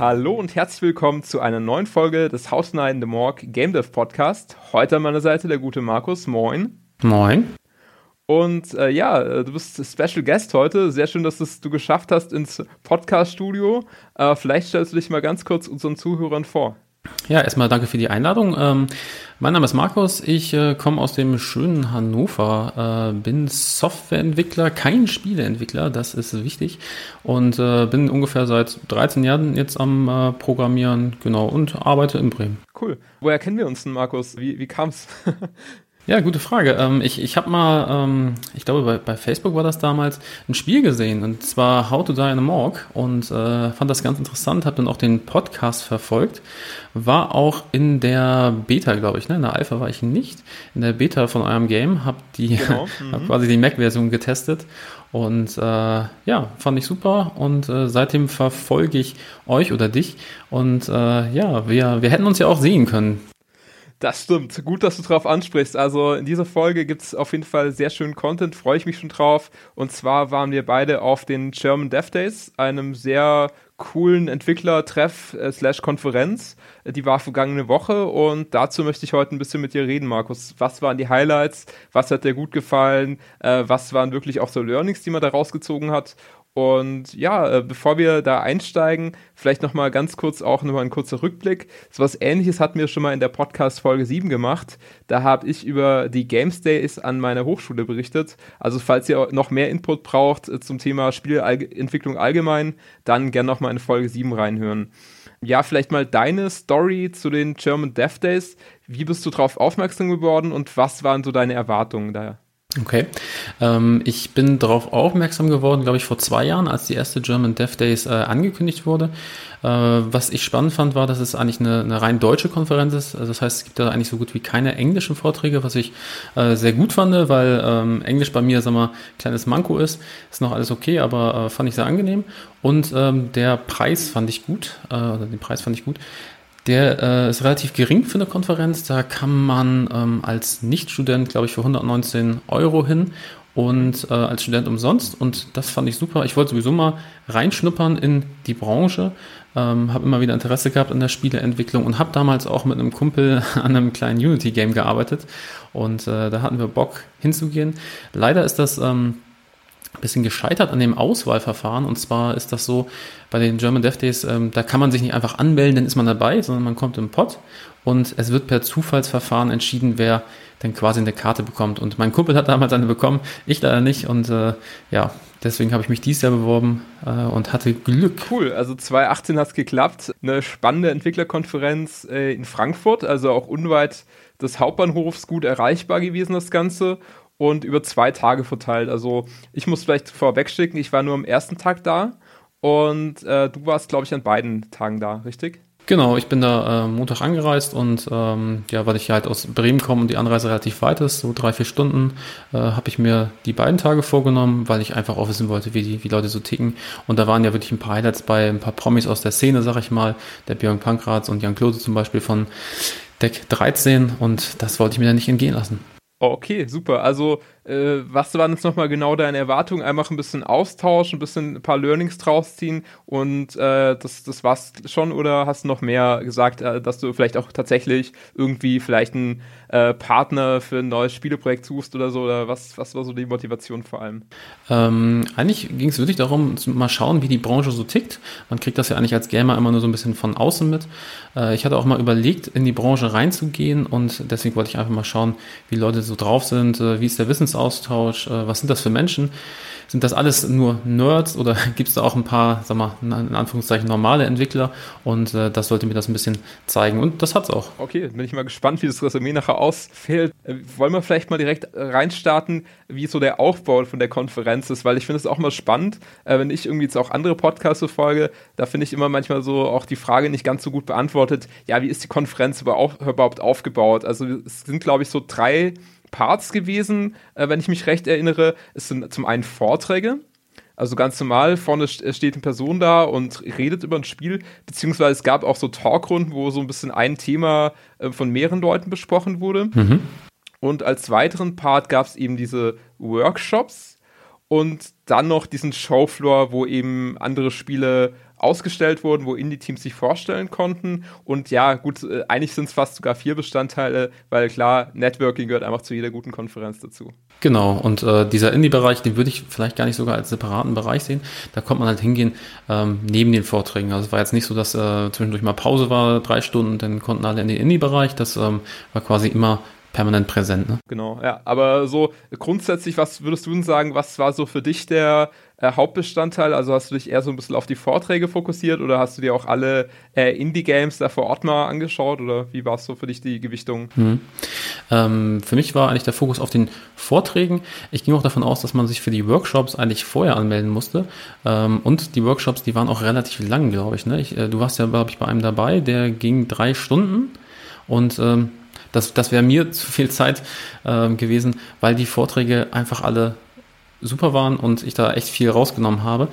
Hallo und herzlich willkommen zu einer neuen Folge des in the Morgue Game Dev Podcast. Heute an meiner Seite der gute Markus. Moin. Moin. Und äh, ja, äh, du bist Special Guest heute. Sehr schön, dass es du geschafft hast ins Podcast-Studio. Äh, vielleicht stellst du dich mal ganz kurz unseren Zuhörern vor. Ja, erstmal danke für die Einladung. Ähm, mein Name ist Markus, ich äh, komme aus dem schönen Hannover, äh, bin Softwareentwickler, kein Spieleentwickler, das ist wichtig und äh, bin ungefähr seit 13 Jahren jetzt am äh, Programmieren, genau, und arbeite in Bremen. Cool. Woher kennen wir uns denn, Markus? Wie, wie kam's? Ja, gute Frage. Ähm, ich ich habe mal, ähm, ich glaube bei, bei Facebook war das damals, ein Spiel gesehen und zwar How to Die in a Morgue und äh, fand das ganz interessant, habe dann auch den Podcast verfolgt, war auch in der Beta, glaube ich, ne? in der Alpha war ich nicht, in der Beta von eurem Game, habe die genau. hab mhm. quasi die Mac-Version getestet und äh, ja, fand ich super und äh, seitdem verfolge ich euch oder dich und äh, ja, wir, wir hätten uns ja auch sehen können. Das stimmt. Gut, dass du drauf ansprichst. Also in dieser Folge gibt es auf jeden Fall sehr schönen Content, freue ich mich schon drauf. Und zwar waren wir beide auf den German Dev Days, einem sehr coolen Entwicklertreff äh, slash Konferenz. Die war vergangene Woche und dazu möchte ich heute ein bisschen mit dir reden, Markus. Was waren die Highlights? Was hat dir gut gefallen? Äh, was waren wirklich auch so Learnings, die man da rausgezogen hat? Und ja, äh, bevor wir da einsteigen, vielleicht nochmal ganz kurz auch nochmal ein kurzer Rückblick. So was ähnliches hatten wir schon mal in der Podcast Folge 7 gemacht. Da habe ich über die Games Days an meiner Hochschule berichtet. Also falls ihr noch mehr Input braucht äh, zum Thema Spielentwicklung allgemein, dann gerne nochmal in Folge 7 reinhören. Ja, vielleicht mal deine Story zu den German Dev Days. Wie bist du darauf aufmerksam geworden und was waren so deine Erwartungen da? Okay. Ähm, ich bin darauf aufmerksam geworden, glaube ich, vor zwei Jahren, als die erste German Dev Days äh, angekündigt wurde. Äh, was ich spannend fand, war, dass es eigentlich eine, eine rein deutsche Konferenz ist. Also das heißt, es gibt da eigentlich so gut wie keine englischen Vorträge, was ich äh, sehr gut fand, weil ähm, Englisch bei mir, sag mal, kleines Manko ist. Ist noch alles okay, aber äh, fand ich sehr angenehm. Und ähm, der Preis fand ich gut, äh, den Preis fand ich gut. Der äh, ist relativ gering für eine Konferenz. Da kann man ähm, als Nichtstudent, glaube ich, für 119 Euro hin und äh, als Student umsonst. Und das fand ich super. Ich wollte sowieso mal reinschnuppern in die Branche. Ähm, habe immer wieder Interesse gehabt an der Spieleentwicklung und habe damals auch mit einem Kumpel an einem kleinen Unity-Game gearbeitet. Und äh, da hatten wir Bock hinzugehen. Leider ist das... Ähm, bisschen gescheitert an dem Auswahlverfahren. Und zwar ist das so, bei den German Dev Days, ähm, da kann man sich nicht einfach anmelden, dann ist man dabei, sondern man kommt im Pod und es wird per Zufallsverfahren entschieden, wer dann quasi eine Karte bekommt. Und mein Kumpel hat damals eine bekommen, ich leider nicht. Und äh, ja, deswegen habe ich mich dieses Jahr beworben äh, und hatte Glück. Cool, also 2018 hat es geklappt. Eine spannende Entwicklerkonferenz äh, in Frankfurt, also auch unweit des Hauptbahnhofs gut erreichbar gewesen, das Ganze und über zwei Tage verteilt. Also ich muss vielleicht vorwegschicken, ich war nur am ersten Tag da und äh, du warst, glaube ich, an beiden Tagen da, richtig? Genau, ich bin da äh, Montag angereist und ähm, ja, weil ich halt aus Bremen komme und die Anreise relativ weit ist, so drei, vier Stunden, äh, habe ich mir die beiden Tage vorgenommen, weil ich einfach auch wissen wollte, wie die wie Leute so ticken. Und da waren ja wirklich ein paar Highlights bei, ein paar Promis aus der Szene, sag ich mal, der Björn Pankratz und Jan Klose zum Beispiel von Deck 13 und das wollte ich mir dann nicht entgehen lassen. Okay, super. Also äh, was waren jetzt nochmal genau deine Erwartungen? Einfach ein bisschen Austausch, ein bisschen ein paar Learnings draus ziehen und äh, das, das war's schon oder hast du noch mehr gesagt, äh, dass du vielleicht auch tatsächlich irgendwie vielleicht einen äh, Partner für ein neues Spieleprojekt suchst oder so? Oder was, was war so die Motivation vor allem? Ähm, eigentlich ging es wirklich darum, mal schauen, wie die Branche so tickt. Man kriegt das ja eigentlich als Gamer immer nur so ein bisschen von außen mit. Äh, ich hatte auch mal überlegt, in die Branche reinzugehen und deswegen wollte ich einfach mal schauen, wie Leute so drauf sind, äh, wie ist der Wissens Wissensaustausch? Äh, was sind das für Menschen? Sind das alles nur Nerds oder gibt es da auch ein paar, sag mal, in Anführungszeichen normale Entwickler? Und äh, das sollte mir das ein bisschen zeigen. Und das hat es auch. Okay, bin ich mal gespannt, wie das Resümee nachher ausfällt. Äh, wollen wir vielleicht mal direkt äh, reinstarten, wie so der Aufbau von der Konferenz ist, weil ich finde es auch mal spannend, äh, wenn ich irgendwie jetzt auch andere Podcasts folge, da finde ich immer manchmal so auch die Frage nicht ganz so gut beantwortet, ja, wie ist die Konferenz überhaupt aufgebaut? Also es sind, glaube ich, so drei Parts gewesen, äh, wenn ich mich recht erinnere. Es sind zum einen Vorträge, also ganz normal, vorne äh, steht eine Person da und redet über ein Spiel, beziehungsweise es gab auch so Talkrunden, wo so ein bisschen ein Thema äh, von mehreren Leuten besprochen wurde. Mhm. Und als weiteren Part gab es eben diese Workshops und dann noch diesen Showfloor, wo eben andere Spiele ausgestellt wurden, wo Indie-Teams sich vorstellen konnten. Und ja, gut, äh, eigentlich sind es fast sogar vier Bestandteile, weil klar, Networking gehört einfach zu jeder guten Konferenz dazu. Genau, und äh, dieser Indie-Bereich, den würde ich vielleicht gar nicht sogar als separaten Bereich sehen. Da kommt man halt hingehen ähm, neben den Vorträgen. Also es war jetzt nicht so, dass äh, zwischendurch mal Pause war, drei Stunden, dann konnten alle in den Indie-Bereich. Das ähm, war quasi immer permanent präsent. Ne? Genau, ja. Aber so grundsätzlich, was würdest du denn sagen, was war so für dich der äh, Hauptbestandteil? Also hast du dich eher so ein bisschen auf die Vorträge fokussiert oder hast du dir auch alle äh, Indie-Games da vor Ort mal angeschaut oder wie war es so für dich die Gewichtung? Mhm. Ähm, für mich war eigentlich der Fokus auf den Vorträgen. Ich ging auch davon aus, dass man sich für die Workshops eigentlich vorher anmelden musste. Ähm, und die Workshops, die waren auch relativ lang, glaube ich, ne? ich äh, du warst ja, glaube ich, bei einem dabei, der ging drei Stunden. Und ähm, das, das wäre mir zu viel Zeit äh, gewesen, weil die Vorträge einfach alle super waren und ich da echt viel rausgenommen habe.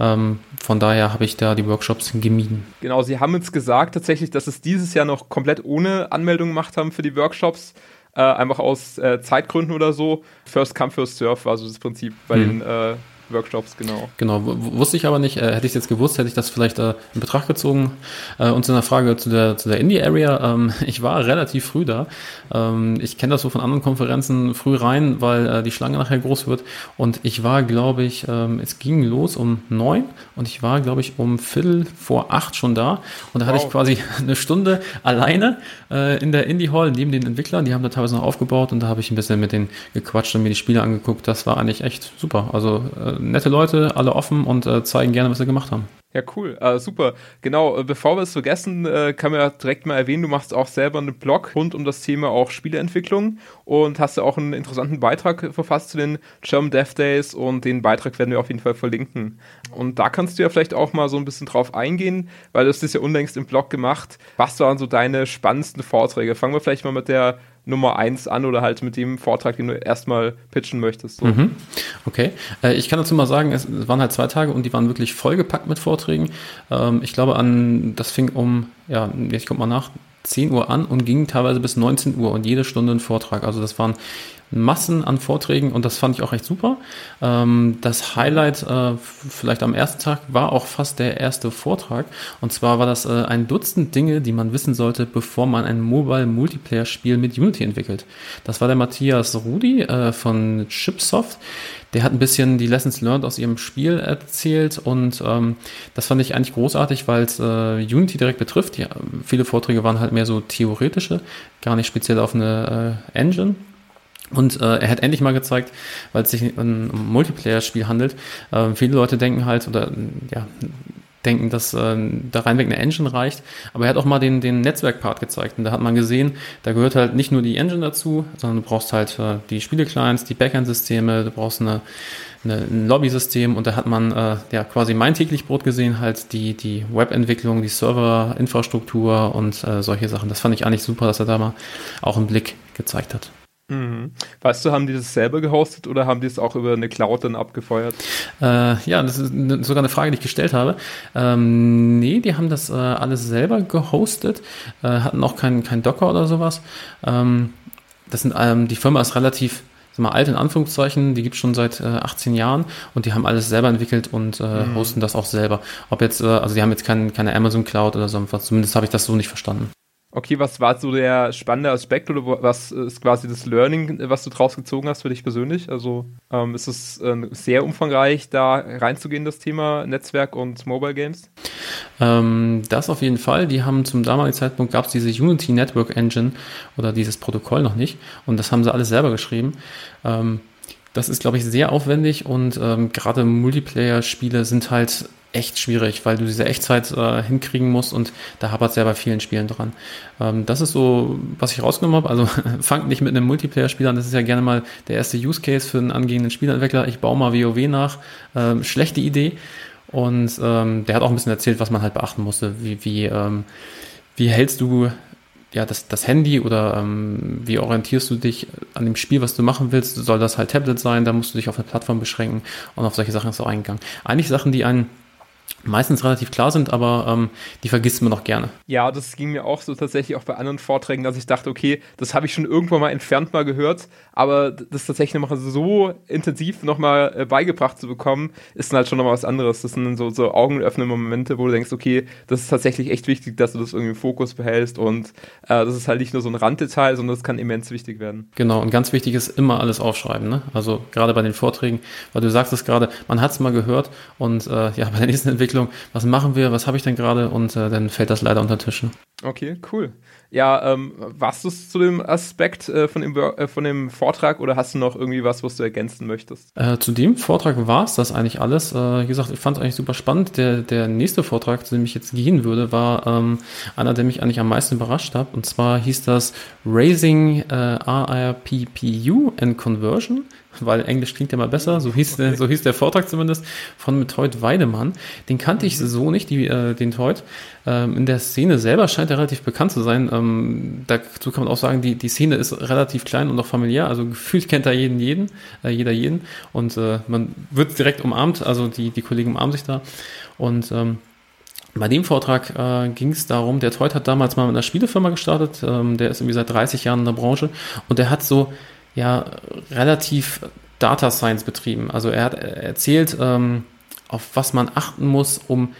Ähm, von daher habe ich da die Workshops gemieden. Genau, Sie haben jetzt gesagt tatsächlich, dass es dieses Jahr noch komplett ohne Anmeldung gemacht haben für die Workshops. Äh, einfach aus äh, Zeitgründen oder so. First come, first serve war so das Prinzip bei mhm. den äh, Workshops, genau. Genau, wusste ich aber nicht. Äh, hätte ich es jetzt gewusst, hätte ich das vielleicht äh, in Betracht gezogen. Äh, und zu einer Frage zu der, zu der Indie-Area. Ähm, ich war relativ früh da. Ähm, ich kenne das so von anderen Konferenzen früh rein, weil äh, die Schlange nachher groß wird. Und ich war, glaube ich, ähm, es ging los um neun und ich war, glaube ich, um Viertel vor acht schon da. Und da wow. hatte ich quasi eine Stunde alleine äh, in der Indie-Hall neben den Entwicklern. Die haben da teilweise noch aufgebaut und da habe ich ein bisschen mit denen gequatscht und mir die Spiele angeguckt. Das war eigentlich echt super. Also äh, nette Leute, alle offen und äh, zeigen gerne, was sie gemacht haben. Ja, cool. Uh, super. Genau, äh, bevor wir es vergessen, äh, kann man ja direkt mal erwähnen, du machst auch selber einen Blog rund um das Thema auch Spieleentwicklung und hast ja auch einen interessanten Beitrag verfasst zu den German Dev Days und den Beitrag werden wir auf jeden Fall verlinken. Und da kannst du ja vielleicht auch mal so ein bisschen drauf eingehen, weil du hast das ja unlängst im Blog gemacht. Was waren so deine spannendsten Vorträge? Fangen wir vielleicht mal mit der Nummer eins an oder halt mit dem Vortrag, den du erstmal pitchen möchtest. So. Mhm. Okay. Äh, ich kann dazu mal sagen, es waren halt zwei Tage und die waren wirklich vollgepackt mit Vorträgen. Ähm, ich glaube an, das fing um, ja, ich komme mal nach, 10 Uhr an und ging teilweise bis 19 Uhr und jede Stunde ein Vortrag. Also das waren Massen an Vorträgen und das fand ich auch echt super. Ähm, das Highlight äh, vielleicht am ersten Tag war auch fast der erste Vortrag und zwar war das äh, ein Dutzend Dinge, die man wissen sollte, bevor man ein Mobile Multiplayer Spiel mit Unity entwickelt. Das war der Matthias Rudi äh, von Chipsoft. Der hat ein bisschen die Lessons learned aus ihrem Spiel erzählt und ähm, das fand ich eigentlich großartig, weil es äh, Unity direkt betrifft. Ja, viele Vorträge waren halt mehr so theoretische, gar nicht speziell auf eine äh, Engine. Und äh, er hat endlich mal gezeigt, weil es sich um ein Multiplayer-Spiel handelt. Äh, viele Leute denken halt oder ja denken, dass äh, da reinweg eine Engine reicht. Aber er hat auch mal den, den Netzwerk-Part gezeigt. Und da hat man gesehen, da gehört halt nicht nur die Engine dazu, sondern du brauchst halt äh, die Spiele-Clients, die Backend-Systeme, du brauchst eine, eine, ein Lobby-System und da hat man äh, ja quasi mein täglich Brot gesehen, halt die, die Web-Entwicklung, die Server-Infrastruktur und äh, solche Sachen. Das fand ich eigentlich super, dass er da mal auch einen Blick gezeigt hat. Mhm. Weißt du, haben die das selber gehostet oder haben die es auch über eine Cloud dann abgefeuert? Äh, ja, das ist ne, sogar eine Frage, die ich gestellt habe. Ähm, nee, die haben das äh, alles selber gehostet, äh, hatten auch kein, kein Docker oder sowas. Ähm, das sind, ähm, die Firma ist relativ mal, alt in Anführungszeichen, die gibt es schon seit äh, 18 Jahren und die haben alles selber entwickelt und äh, mhm. hosten das auch selber. Ob jetzt, äh, also die haben jetzt kein, keine Amazon Cloud oder so, zumindest habe ich das so nicht verstanden. Okay, was war so der spannende Aspekt oder was ist quasi das Learning, was du draus gezogen hast für dich persönlich? Also ähm, ist es äh, sehr umfangreich, da reinzugehen, das Thema Netzwerk und Mobile Games? Ähm, das auf jeden Fall. Die haben zum damaligen Zeitpunkt gab es diese Unity Network Engine oder dieses Protokoll noch nicht und das haben sie alles selber geschrieben. Ähm, das ist, glaube ich, sehr aufwendig und ähm, gerade Multiplayer-Spiele sind halt echt schwierig, weil du diese Echtzeit äh, hinkriegen musst und da hapert es ja bei vielen Spielen dran. Ähm, das ist so, was ich rausgenommen habe. Also fangt nicht mit einem Multiplayer-Spiel an, das ist ja gerne mal der erste Use Case für einen angehenden Spielentwickler. Ich baue mal WoW nach. Ähm, schlechte Idee. Und ähm, der hat auch ein bisschen erzählt, was man halt beachten musste. Wie, wie, ähm, wie hältst du ja, das, das Handy oder ähm, wie orientierst du dich an dem Spiel, was du machen willst? Soll das halt Tablet sein? Da musst du dich auf eine Plattform beschränken und auf solche Sachen ist auch eingegangen. Eigentlich Sachen, die einen meistens relativ klar sind, aber ähm, die vergisst man noch gerne. Ja, das ging mir auch so tatsächlich auch bei anderen Vorträgen, dass ich dachte, okay, das habe ich schon irgendwann mal entfernt mal gehört, aber das tatsächlich nochmal so intensiv nochmal äh, beigebracht zu bekommen, ist dann halt schon nochmal was anderes. Das sind so, so augenöffnende Momente, wo du denkst, okay, das ist tatsächlich echt wichtig, dass du das irgendwie im Fokus behältst und äh, das ist halt nicht nur so ein Randdetail, sondern das kann immens wichtig werden. Genau, und ganz wichtig ist immer alles aufschreiben, ne? Also gerade bei den Vorträgen, weil du sagst es gerade, man hat es mal gehört und äh, ja, bei der nächsten Entwicklung, was machen wir, was habe ich denn gerade und äh, dann fällt das leider unter den Tisch. Ne? Okay, cool. Ja, ähm, warst du zu dem Aspekt äh, von, dem, äh, von dem Vortrag oder hast du noch irgendwie was, was du ergänzen möchtest? Äh, zu dem Vortrag war es das eigentlich alles. Äh, wie gesagt, ich fand es eigentlich super spannend. Der, der nächste Vortrag, zu dem ich jetzt gehen würde, war ähm, einer, der mich eigentlich am meisten überrascht hat. Und zwar hieß das Raising äh, RRPPU and Conversion weil Englisch klingt ja mal besser, so hieß, okay. so hieß der Vortrag zumindest, von mit Teut Weidemann. Den kannte ich mhm. so nicht, die, äh, den Teut. Ähm, in der Szene selber scheint er relativ bekannt zu sein. Ähm, dazu kann man auch sagen, die, die Szene ist relativ klein und auch familiär, also gefühlt kennt da jeden jeden, äh, jeder jeden und äh, man wird direkt umarmt, also die, die Kollegen umarmen sich da und ähm, bei dem Vortrag äh, ging es darum, der Teut hat damals mal mit einer Spielefirma gestartet, ähm, der ist irgendwie seit 30 Jahren in der Branche und der hat so ja relativ Data Science betrieben. Also er hat erzählt, ähm, auf was man achten muss, um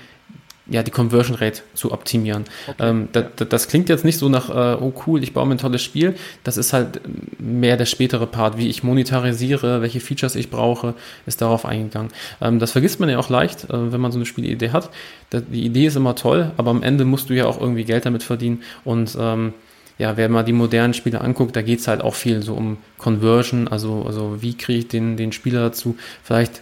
ja, die Conversion Rate zu optimieren. Okay, ähm, ja. das, das, klingt jetzt nicht so nach, äh, oh cool, ich baue mir ein tolles Spiel. Das ist halt mehr der spätere Part, wie ich monetarisiere, welche Features ich brauche, ist darauf eingegangen. Ähm, das vergisst man ja auch leicht, äh, wenn man so eine Spielidee hat. Die Idee ist immer toll, aber am Ende musst du ja auch irgendwie Geld damit verdienen und ähm, ja, wer mal die modernen Spiele anguckt, da geht es halt auch viel so um Conversion, also, also wie kriege ich den, den Spieler dazu, vielleicht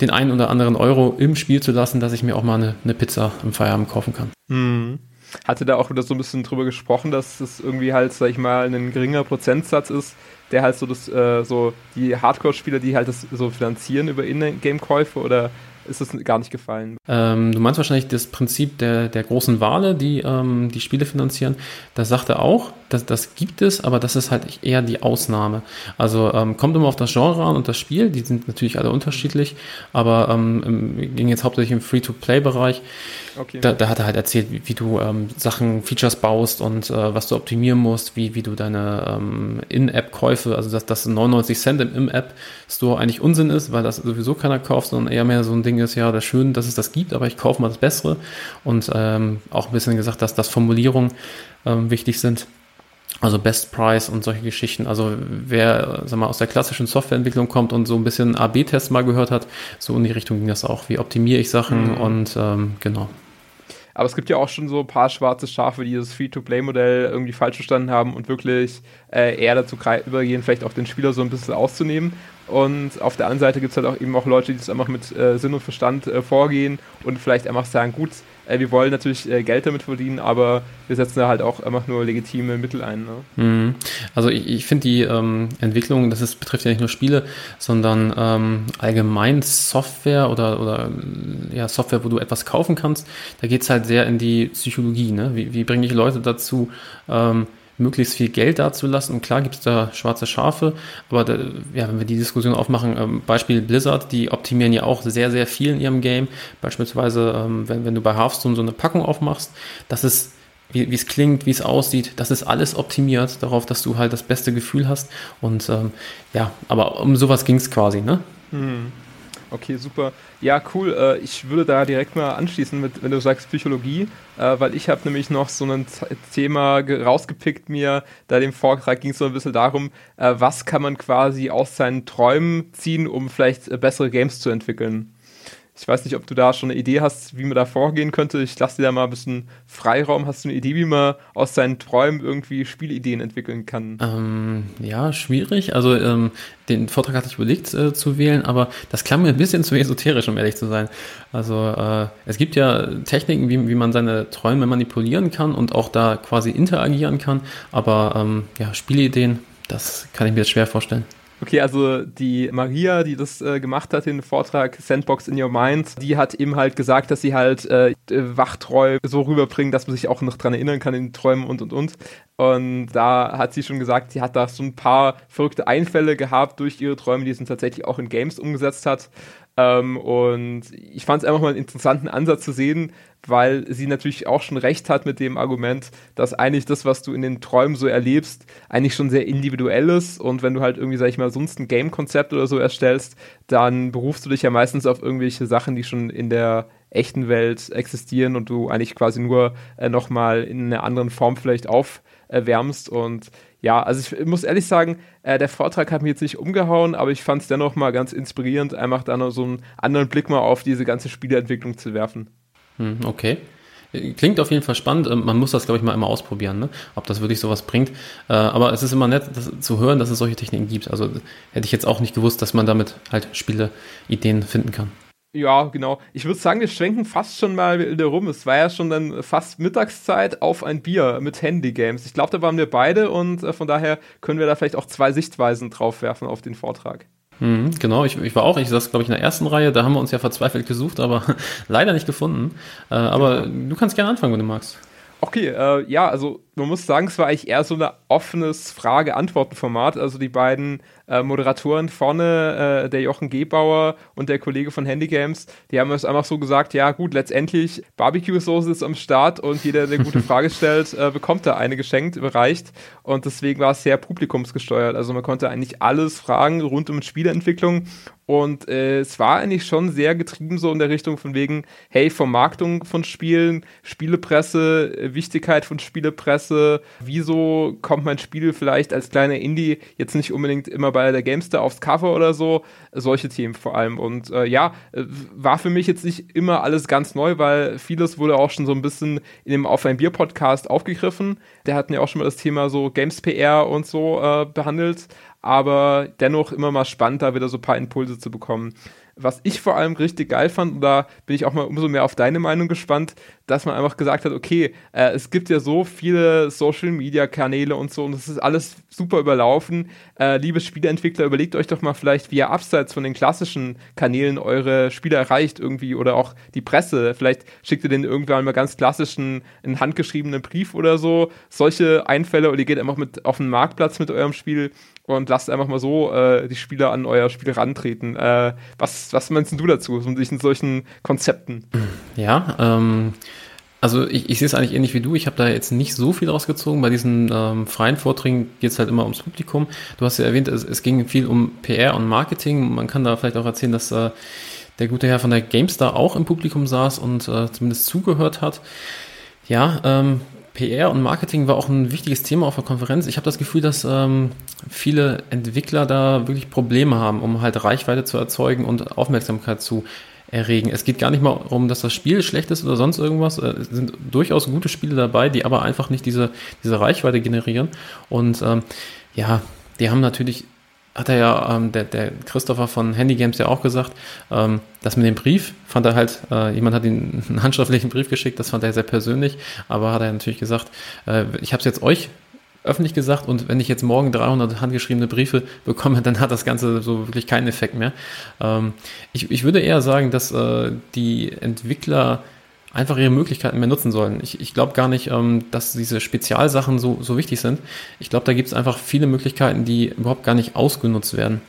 den einen oder anderen Euro im Spiel zu lassen, dass ich mir auch mal eine, eine Pizza im Feierabend kaufen kann. Mhm. Hatte da auch wieder so ein bisschen drüber gesprochen, dass es irgendwie halt, sag ich mal, ein geringer Prozentsatz ist, der halt so das, äh, so die Hardcore-Spieler, die halt das so finanzieren über In-Game-Käufe oder ist es gar nicht gefallen. Ähm, du meinst wahrscheinlich das Prinzip der, der großen Wale, die ähm, die Spiele finanzieren. Das sagt er auch, das, das gibt es, aber das ist halt eher die Ausnahme. Also ähm, kommt immer auf das Genre an und das Spiel, die sind natürlich alle unterschiedlich, aber ähm, ging jetzt hauptsächlich im Free-to-Play-Bereich. Okay. Da, da, hat er halt erzählt, wie, wie du ähm, Sachen, Features baust und äh, was du optimieren musst, wie, wie du deine ähm, In-App-Käufe, also dass das 99 Cent im In-App-Store eigentlich Unsinn ist, weil das sowieso keiner kauft, sondern eher mehr so ein Ding ist, ja, das ist schön, dass es das gibt, aber ich kaufe mal das Bessere. Und ähm, auch ein bisschen gesagt, dass, dass Formulierungen ähm, wichtig sind. Also Best Price und solche Geschichten. Also wer sag mal, aus der klassischen Softwareentwicklung kommt und so ein bisschen AB-Tests mal gehört hat, so in die Richtung ging das auch. Wie optimiere ich Sachen mhm. und ähm, genau. Aber es gibt ja auch schon so ein paar schwarze Schafe, die das Free-to-Play-Modell irgendwie falsch verstanden haben und wirklich äh, eher dazu übergehen, vielleicht auch den Spieler so ein bisschen auszunehmen. Und auf der anderen Seite gibt es halt auch eben auch Leute, die das einfach mit äh, Sinn und Verstand äh, vorgehen und vielleicht einfach sagen, gut, äh, wir wollen natürlich äh, Geld damit verdienen, aber wir setzen da halt auch einfach nur legitime Mittel ein. Ne? Mhm. Also ich, ich finde die ähm, Entwicklung, das ist, betrifft ja nicht nur Spiele, sondern ähm, allgemein Software oder, oder ja, Software, wo du etwas kaufen kannst, da geht es halt sehr in die Psychologie. Ne? Wie, wie bringe ich Leute dazu, ähm, möglichst viel Geld dazulassen. Und klar gibt es da schwarze Schafe, aber da, ja, wenn wir die Diskussion aufmachen, ähm, Beispiel Blizzard, die optimieren ja auch sehr, sehr viel in ihrem Game. Beispielsweise, ähm, wenn, wenn du bei Hearthstone so eine Packung aufmachst, das ist wie es klingt, wie es aussieht, das ist alles optimiert darauf, dass du halt das beste Gefühl hast. Und ähm, ja, aber um sowas ging es quasi, ne? Hm. Okay, super. Ja, cool. Äh, ich würde da direkt mal anschließen, mit, wenn du sagst Psychologie, äh, weil ich habe nämlich noch so ein Thema rausgepickt mir. Da dem Vortrag ging es so ein bisschen darum, äh, was kann man quasi aus seinen Träumen ziehen, um vielleicht bessere Games zu entwickeln. Ich weiß nicht, ob du da schon eine Idee hast, wie man da vorgehen könnte. Ich lasse dir da mal ein bisschen Freiraum. Hast du eine Idee, wie man aus seinen Träumen irgendwie Spielideen entwickeln kann? Ähm, ja, schwierig. Also ähm, den Vortrag hatte ich überlegt äh, zu wählen, aber das klang mir ein bisschen zu esoterisch, um ehrlich zu sein. Also äh, es gibt ja Techniken, wie, wie man seine Träume manipulieren kann und auch da quasi interagieren kann. Aber ähm, ja, Spielideen, das kann ich mir jetzt schwer vorstellen. Okay, also die Maria, die das äh, gemacht hat, den Vortrag Sandbox in Your Mind, die hat eben halt gesagt, dass sie halt äh, Wachträume so rüberbringen, dass man sich auch noch dran erinnern kann in Träumen und und und. Und da hat sie schon gesagt, sie hat da so ein paar verrückte Einfälle gehabt durch ihre Träume, die sie tatsächlich auch in Games umgesetzt hat. Ähm, und ich fand es einfach mal einen interessanten Ansatz zu sehen, weil sie natürlich auch schon recht hat mit dem Argument, dass eigentlich das, was du in den Träumen so erlebst, eigentlich schon sehr individuell ist. Und wenn du halt irgendwie, sag ich mal, sonst ein Game-Konzept oder so erstellst, dann berufst du dich ja meistens auf irgendwelche Sachen, die schon in der echten Welt existieren und du eigentlich quasi nur äh, nochmal in einer anderen Form vielleicht aufwärmst. Und ja, also ich muss ehrlich sagen, äh, der Vortrag hat mich jetzt nicht umgehauen, aber ich fand es dennoch mal ganz inspirierend, einfach da noch so einen anderen Blick mal auf diese ganze Spieleentwicklung zu werfen. Hm, okay. Klingt auf jeden Fall spannend. Ähm, man muss das, glaube ich, mal immer ausprobieren, ne? ob das wirklich sowas bringt. Äh, aber es ist immer nett zu hören, dass es solche Techniken gibt. Also hätte ich jetzt auch nicht gewusst, dass man damit halt Spieleideen finden kann. Ja, genau. Ich würde sagen, wir schwenken fast schon mal wieder rum. Es war ja schon dann fast Mittagszeit auf ein Bier mit Handy-Games. Ich glaube, da waren wir beide und äh, von daher können wir da vielleicht auch zwei Sichtweisen drauf werfen auf den Vortrag. Mhm, genau, ich, ich, war auch, ich saß, glaube ich, in der ersten Reihe, da haben wir uns ja verzweifelt gesucht, aber leider nicht gefunden. Äh, aber du kannst gerne anfangen, wenn du magst. Okay, äh, ja, also man muss sagen, es war eigentlich eher so ein offenes Frage-Antworten-Format. Also die beiden äh, Moderatoren vorne, äh, der Jochen Gebauer und der Kollege von Handygames, die haben es einfach so gesagt, ja gut, letztendlich Barbecue-Soße ist am Start und jeder, der eine gute Frage stellt, äh, bekommt da eine geschenkt, überreicht. Und deswegen war es sehr publikumsgesteuert. Also man konnte eigentlich alles fragen rund um Spieleentwicklung. Und äh, es war eigentlich schon sehr getrieben so in der Richtung von wegen, hey, Vermarktung von Spielen, Spielepresse, äh, Wichtigkeit von Spielepresse, Interesse? Wieso kommt mein Spiel vielleicht als kleiner Indie jetzt nicht unbedingt immer bei der Gamestar aufs Cover oder so? Solche Themen vor allem. Und äh, ja, war für mich jetzt nicht immer alles ganz neu, weil vieles wurde auch schon so ein bisschen in dem Auf ein Bier Podcast aufgegriffen. Der hatten ja auch schon mal das Thema so Games PR und so äh, behandelt. Aber dennoch immer mal spannend, da wieder so ein paar Impulse zu bekommen was ich vor allem richtig geil fand, und da bin ich auch mal umso mehr auf deine Meinung gespannt, dass man einfach gesagt hat, okay, äh, es gibt ja so viele Social-Media-Kanäle und so, und das ist alles super überlaufen. Äh, liebe Spieleentwickler, überlegt euch doch mal vielleicht, wie ihr abseits von den klassischen Kanälen eure Spiele erreicht irgendwie oder auch die Presse. Vielleicht schickt ihr den irgendwann mal ganz klassischen, einen handgeschriebenen Brief oder so. Solche Einfälle oder ihr geht einfach mit auf den Marktplatz mit eurem Spiel und lasst einfach mal so äh, die Spieler an euer Spiel rantreten. Äh, was, was meinst du dazu, in solchen Konzepten? Ja, ähm, also ich, ich sehe es eigentlich ähnlich wie du. Ich habe da jetzt nicht so viel rausgezogen. Bei diesen ähm, freien Vorträgen geht es halt immer ums Publikum. Du hast ja erwähnt, es, es, ging viel um PR und Marketing. Man kann da vielleicht auch erzählen, dass äh, der gute Herr von der GameStar auch im Publikum saß und äh, zumindest zugehört hat. Ja, ähm, PR und Marketing war auch ein wichtiges Thema auf der Konferenz. Ich habe das Gefühl, dass ähm, viele Entwickler da wirklich Probleme haben, um halt Reichweite zu erzeugen und Aufmerksamkeit zu erregen. Es geht gar nicht mal darum, dass das Spiel schlecht ist oder sonst irgendwas. Äh, es sind durchaus gute Spiele dabei, die aber einfach nicht diese, diese Reichweite generieren. Und ähm, ja, die haben natürlich, hat er ja, ähm, der, der Christopher von Handy Games ja auch gesagt, ähm, das mit dem Brief fand er halt, äh, jemand hat ihm einen handschriftlichen Brief geschickt, das fand er sehr persönlich, aber hat er natürlich gesagt, äh, ich habe es jetzt euch öffentlich gesagt und wenn ich jetzt morgen 300 handgeschriebene Briefe bekomme, dann hat das Ganze so wirklich keinen Effekt mehr. Ähm, ich, ich würde eher sagen, dass äh, die Entwickler einfach ihre Möglichkeiten mehr nutzen sollen. Ich, ich glaube gar nicht, ähm, dass diese Spezialsachen so, so wichtig sind. Ich glaube, da gibt es einfach viele Möglichkeiten, die überhaupt gar nicht ausgenutzt werden.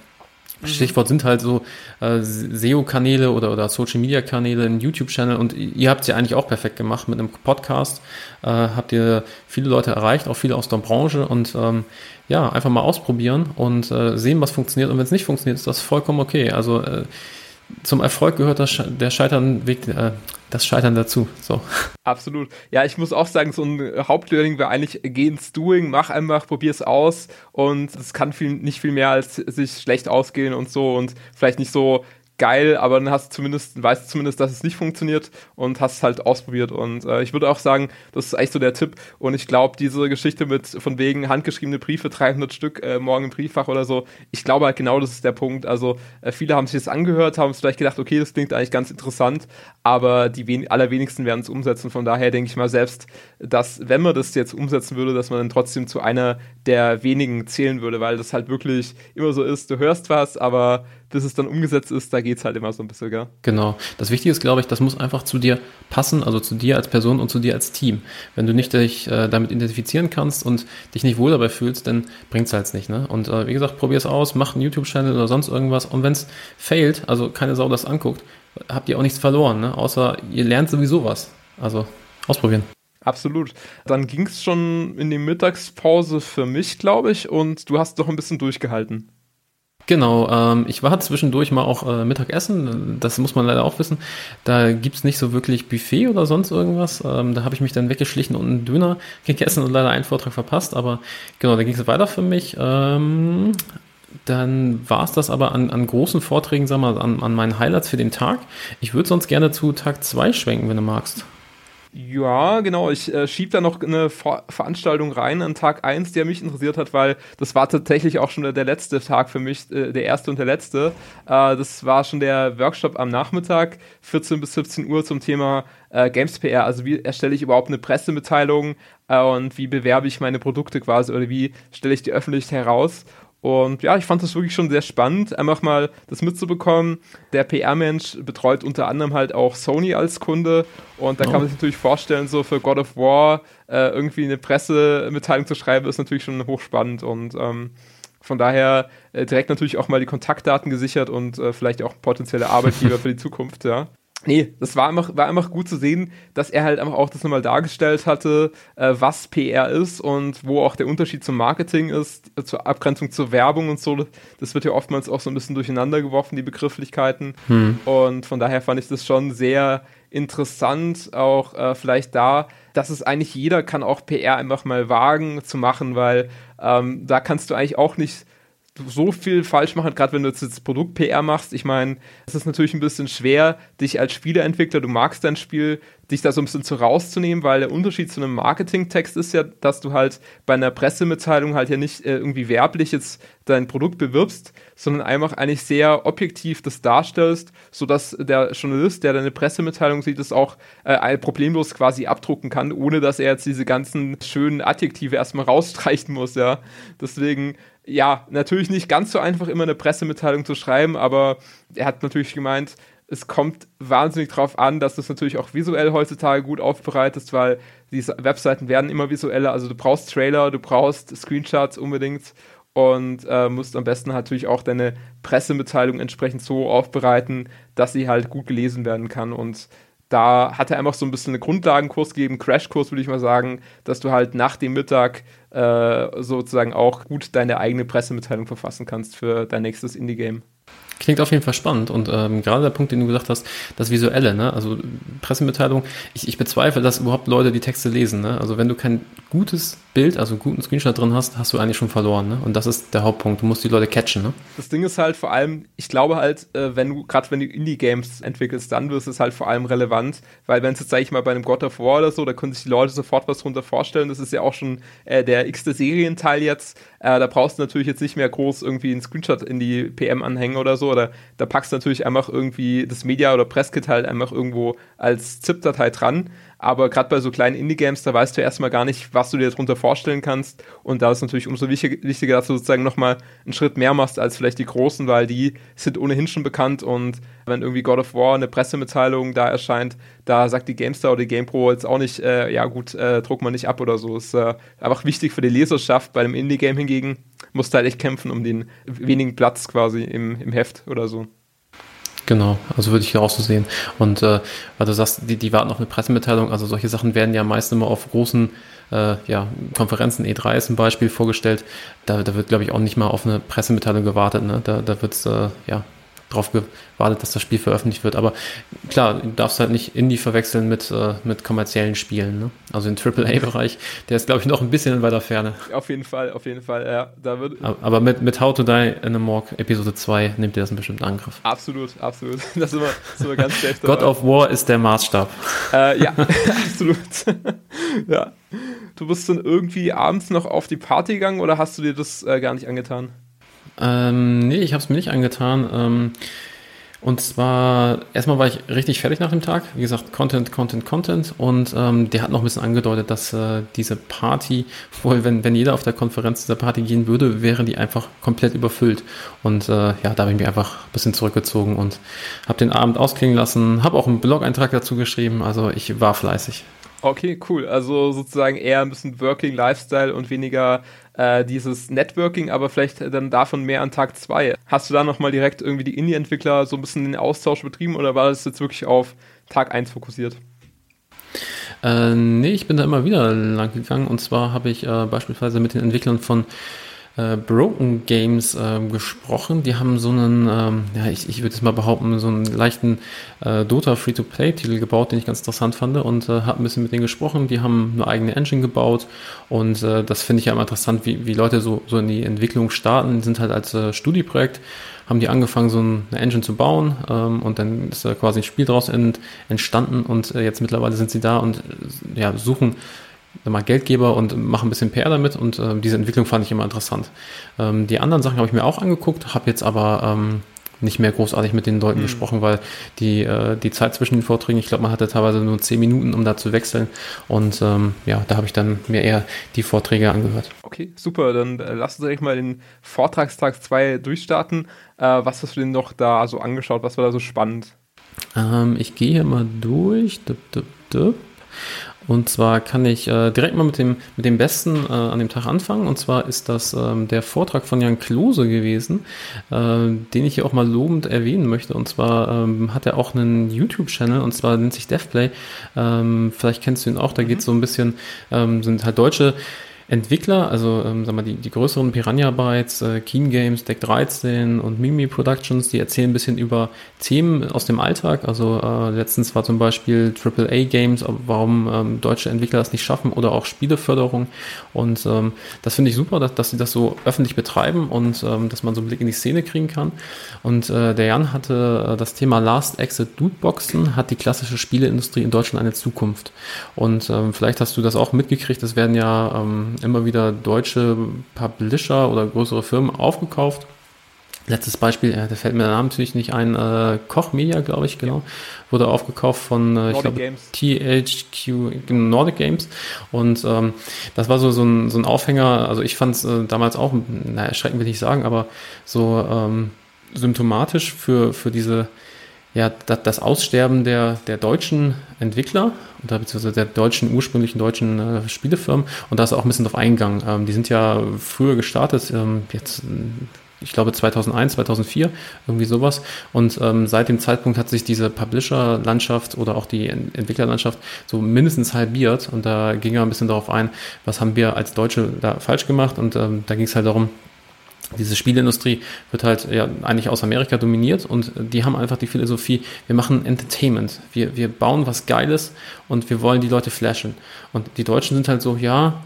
Mhm. Stichwort sind halt so äh, SEO-Kanäle oder, oder Social-Media-Kanäle, ein YouTube-Channel und ihr habt es ja eigentlich auch perfekt gemacht mit einem Podcast. Äh, habt ihr viele Leute erreicht, auch viele aus der Branche und ähm, ja, einfach mal ausprobieren und äh, sehen, was funktioniert und wenn es nicht funktioniert, ist das vollkommen okay. Also äh, zum Erfolg gehört das, der Scheiternweg, äh, das Scheitern dazu. So. Absolut. Ja, ich muss auch sagen, so ein Hauptlearning wäre eigentlich geh ins Doing, mach einfach, probier's aus und es kann viel, nicht viel mehr als sich schlecht ausgehen und so und vielleicht nicht so geil, aber dann hast du zumindest, weißt du zumindest, dass es nicht funktioniert und hast es halt ausprobiert. Und äh, ich würde auch sagen, das ist eigentlich so der Tipp. Und ich glaube, diese Geschichte mit von wegen handgeschriebene Briefe, 300 Stück äh, morgen im Brieffach oder so, ich glaube halt genau, das ist der Punkt. Also äh, viele haben sich das angehört, haben vielleicht gedacht, okay, das klingt eigentlich ganz interessant, aber die wen allerwenigsten werden es umsetzen. Von daher denke ich mal selbst, dass wenn man das jetzt umsetzen würde, dass man dann trotzdem zu einer der wenigen zählen würde, weil das halt wirklich immer so ist, du hörst was, aber bis es dann umgesetzt ist, da geht es halt immer so ein bisschen, gell? Genau. Das Wichtige ist, glaube ich, das muss einfach zu dir passen, also zu dir als Person und zu dir als Team. Wenn du nicht dich äh, damit identifizieren kannst und dich nicht wohl dabei fühlst, dann bringt es halt nicht. Ne? Und äh, wie gesagt, probier es aus, mach einen YouTube-Channel oder sonst irgendwas. Und wenn es failt, also keine Sau das anguckt, habt ihr auch nichts verloren, ne? außer ihr lernt sowieso was. Also ausprobieren. Absolut. Dann ging es schon in die Mittagspause für mich, glaube ich, und du hast doch ein bisschen durchgehalten. Genau, ähm, ich war zwischendurch mal auch äh, Mittagessen, das muss man leider auch wissen. Da gibt's nicht so wirklich Buffet oder sonst irgendwas. Ähm, da habe ich mich dann weggeschlichen und einen Döner gegessen und leider einen Vortrag verpasst. Aber genau, da ging es weiter für mich. Ähm, dann war es das aber an, an großen Vorträgen, sag mal, an, an meinen Highlights für den Tag. Ich würde sonst gerne zu Tag 2 schwenken, wenn du magst. Ja, genau. Ich äh, schieb da noch eine Ver Veranstaltung rein an Tag 1, der mich interessiert hat, weil das war tatsächlich auch schon der, letzte Tag für mich, äh, der erste und der letzte. Äh, das war schon der Workshop am Nachmittag, 14 bis 17 Uhr zum Thema äh, Games PR. Also wie erstelle ich überhaupt eine Pressemitteilung äh, und wie bewerbe ich meine Produkte quasi oder wie stelle ich die öffentlich heraus. Und ja, ich fand das wirklich schon sehr spannend, einfach mal das mitzubekommen. Der PR-Mensch betreut unter anderem halt auch Sony als Kunde. Und da oh. kann man sich natürlich vorstellen, so für God of War äh, irgendwie eine Pressemitteilung zu schreiben, ist natürlich schon hochspannend. Und ähm, von daher äh, direkt natürlich auch mal die Kontaktdaten gesichert und äh, vielleicht auch potenzielle Arbeitgeber für die Zukunft, ja. Nee, das war einfach, war einfach gut zu sehen, dass er halt einfach auch das nochmal dargestellt hatte, äh, was PR ist und wo auch der Unterschied zum Marketing ist, äh, zur Abgrenzung zur Werbung und so. Das wird ja oftmals auch so ein bisschen durcheinander geworfen, die Begrifflichkeiten. Hm. Und von daher fand ich das schon sehr interessant, auch äh, vielleicht da, dass es eigentlich jeder kann auch PR einfach mal wagen zu machen, weil ähm, da kannst du eigentlich auch nicht so viel falsch machen, gerade wenn du jetzt Produkt-PR machst. Ich meine, es ist natürlich ein bisschen schwer, dich als Spieleentwickler, du magst dein Spiel, dich da so ein bisschen zu rauszunehmen, weil der Unterschied zu einem Marketingtext ist ja, dass du halt bei einer Pressemitteilung halt ja nicht äh, irgendwie werblich jetzt dein Produkt bewirbst, sondern einfach eigentlich sehr objektiv das darstellst, sodass der Journalist, der deine Pressemitteilung sieht, es auch äh, problemlos quasi abdrucken kann, ohne dass er jetzt diese ganzen schönen Adjektive erstmal rausstreichen muss, ja. Deswegen ja, natürlich nicht ganz so einfach, immer eine Pressemitteilung zu schreiben, aber er hat natürlich gemeint, es kommt wahnsinnig darauf an, dass du es natürlich auch visuell heutzutage gut aufbereitest, weil diese Webseiten werden immer visueller. Also du brauchst Trailer, du brauchst Screenshots unbedingt und äh, musst am besten natürlich auch deine Pressemitteilung entsprechend so aufbereiten, dass sie halt gut gelesen werden kann. Und da hat er einfach so ein bisschen einen Grundlagenkurs gegeben, Crashkurs würde ich mal sagen, dass du halt nach dem Mittag äh, sozusagen auch gut deine eigene Pressemitteilung verfassen kannst für dein nächstes Indie-Game. Klingt auf jeden Fall spannend und ähm, gerade der Punkt, den du gesagt hast, das Visuelle, ne? also Pressemitteilung, ich, ich bezweifle, dass überhaupt Leute die Texte lesen. Ne? Also wenn du kein gutes Bild, also einen guten Screenshot drin hast, hast du eigentlich schon verloren. Ne? Und das ist der Hauptpunkt, du musst die Leute catchen. Ne? Das Ding ist halt vor allem, ich glaube halt, äh, wenn du, gerade wenn du Indie-Games entwickelst, dann wird es halt vor allem relevant, weil wenn es jetzt, sag ich mal, bei einem God of War oder so, da können sich die Leute sofort was drunter vorstellen, das ist ja auch schon äh, der x-te Serienteil jetzt, äh, da brauchst du natürlich jetzt nicht mehr groß irgendwie einen Screenshot in die PM anhängen oder so, oder da packst du natürlich einfach irgendwie das Media- oder Presskit halt einfach irgendwo als ZIP-Datei dran. Aber gerade bei so kleinen Indie-Games, da weißt du erstmal gar nicht, was du dir darunter vorstellen kannst. Und da ist natürlich umso wichtiger, dass du sozusagen nochmal einen Schritt mehr machst als vielleicht die großen, weil die sind ohnehin schon bekannt. Und wenn irgendwie God of War eine Pressemitteilung da erscheint, da sagt die GameStar oder die GamePro jetzt auch nicht, äh, ja gut, äh, druck mal nicht ab oder so. Ist äh, einfach wichtig für die Leserschaft. Bei einem Indie-Game hingegen musst du halt echt kämpfen um den wenigen Platz quasi im, im Heft oder so. Genau, also würde ich auch so sehen. Und äh, weil du sagst, die, die warten auf eine Pressemitteilung, also solche Sachen werden ja meist immer auf großen äh, ja, Konferenzen, E3 ist ein Beispiel vorgestellt. Da, da wird, glaube ich, auch nicht mal auf eine Pressemitteilung gewartet. Ne? Da, da wird es äh, ja, drauf gewartet, dass das Spiel veröffentlicht wird. Aber klar, du darfst halt nicht Indie verwechseln mit, äh, mit kommerziellen Spielen. Ne? Also den AAA-Bereich, der ist, glaube ich, noch ein bisschen in weiter Ferne. Auf jeden Fall, auf jeden Fall, ja. Da wird aber mit, mit How to Die in a Morgue Episode 2 nimmt ihr das einen bestimmten Angriff. Absolut, absolut. Das ist immer, das ist immer ganz schlecht. God of War ist der Maßstab. Äh, ja, absolut. ja. Du bist dann irgendwie abends noch auf die Party gegangen oder hast du dir das äh, gar nicht angetan? Ähm, nee, ich habe es mir nicht angetan. Ähm, Und zwar, erstmal war ich richtig fertig nach dem Tag. Wie gesagt, Content, Content, Content. Und ähm, der hat noch ein bisschen angedeutet, dass äh, diese Party, wohl, wenn, wenn jeder auf der Konferenz dieser Party gehen würde, wäre die einfach komplett überfüllt. Und äh, ja, da habe ich mich einfach ein bisschen zurückgezogen und habe den Abend ausklingen lassen, habe auch einen Blog-Eintrag dazu geschrieben. Also ich war fleißig. Okay, cool. Also sozusagen eher ein bisschen Working Lifestyle und weniger äh, dieses Networking, aber vielleicht dann davon mehr an Tag zwei. Hast du da nochmal direkt irgendwie die Indie-Entwickler so ein bisschen den Austausch betrieben oder war das jetzt wirklich auf Tag eins fokussiert? Äh, nee, ich bin da immer wieder lang gegangen und zwar habe ich äh, beispielsweise mit den Entwicklern von äh, Broken Games äh, gesprochen. Die haben so einen, ähm, ja, ich, ich würde es mal behaupten, so einen leichten äh, Dota Free-to-Play-Titel gebaut, den ich ganz interessant fand und äh, habe ein bisschen mit denen gesprochen. Die haben eine eigene Engine gebaut und äh, das finde ich ja immer interessant, wie, wie Leute so, so in die Entwicklung starten. Die sind halt als äh, Studieprojekt haben die angefangen, so eine Engine zu bauen ähm, und dann ist da quasi ein Spiel daraus ent, entstanden und äh, jetzt mittlerweile sind sie da und ja, suchen mal Geldgeber und mache ein bisschen PR damit und äh, diese Entwicklung fand ich immer interessant. Ähm, die anderen Sachen habe ich mir auch angeguckt, habe jetzt aber ähm, nicht mehr großartig mit den Leuten mhm. gesprochen, weil die, äh, die Zeit zwischen den Vorträgen, ich glaube, man hatte teilweise nur zehn Minuten, um da zu wechseln. Und ähm, ja, da habe ich dann mir eher die Vorträge angehört. Okay, super. Dann äh, lass uns direkt mal den Vortragstag 2 durchstarten. Äh, was hast du denn noch da so angeschaut? Was war da so spannend? Ähm, ich gehe hier mal durch. Dup, dup, dup. Und zwar kann ich äh, direkt mal mit dem, mit dem Besten äh, an dem Tag anfangen. Und zwar ist das ähm, der Vortrag von Jan Klose gewesen, äh, den ich hier auch mal lobend erwähnen möchte. Und zwar ähm, hat er auch einen YouTube-Channel und zwar nennt sich DevPlay. Ähm, vielleicht kennst du ihn auch, da geht es mhm. so ein bisschen, ähm, sind halt deutsche Entwickler, also ähm, sagen wir die, die größeren Piranha Bytes, äh, Keen Games, Deck 13 und Mimi Productions, die erzählen ein bisschen über Themen aus dem Alltag. Also äh, letztens war zum Beispiel AAA Games, warum ähm, deutsche Entwickler das nicht schaffen oder auch Spieleförderung. Und ähm, das finde ich super, dass, dass sie das so öffentlich betreiben und ähm, dass man so einen Blick in die Szene kriegen kann. Und äh, der Jan hatte äh, das Thema Last Exit Lootboxen, hat die klassische Spieleindustrie in Deutschland eine Zukunft. Und ähm, vielleicht hast du das auch mitgekriegt, es werden ja ähm, immer wieder deutsche Publisher oder größere Firmen aufgekauft. Letztes Beispiel, äh, da fällt mir der Name natürlich nicht ein, äh, Koch Media, glaube ich, genau, wurde aufgekauft von, äh, ich glaube, THQ, genau, Nordic Games. Und ähm, das war so, so, ein, so ein Aufhänger, also ich fand es äh, damals auch, naja, erschreckend will ich sagen, aber so ähm, symptomatisch für, für diese ja, das Aussterben der, der deutschen Entwickler oder beziehungsweise der deutschen, ursprünglichen deutschen äh, Spielefirmen und da ist auch ein bisschen drauf eingegangen. Ähm, die sind ja früher gestartet, ähm, jetzt ich glaube 2001, 2004, irgendwie sowas. Und ähm, seit dem Zeitpunkt hat sich diese Publisher-Landschaft oder auch die Entwicklerlandschaft so mindestens halbiert. Und da ging er ein bisschen darauf ein, was haben wir als Deutsche da falsch gemacht. Und ähm, da ging es halt darum, diese Spielindustrie wird halt ja eigentlich aus Amerika dominiert und die haben einfach die Philosophie, wir machen Entertainment, wir, wir bauen was Geiles und wir wollen die Leute flashen. Und die Deutschen sind halt so, ja,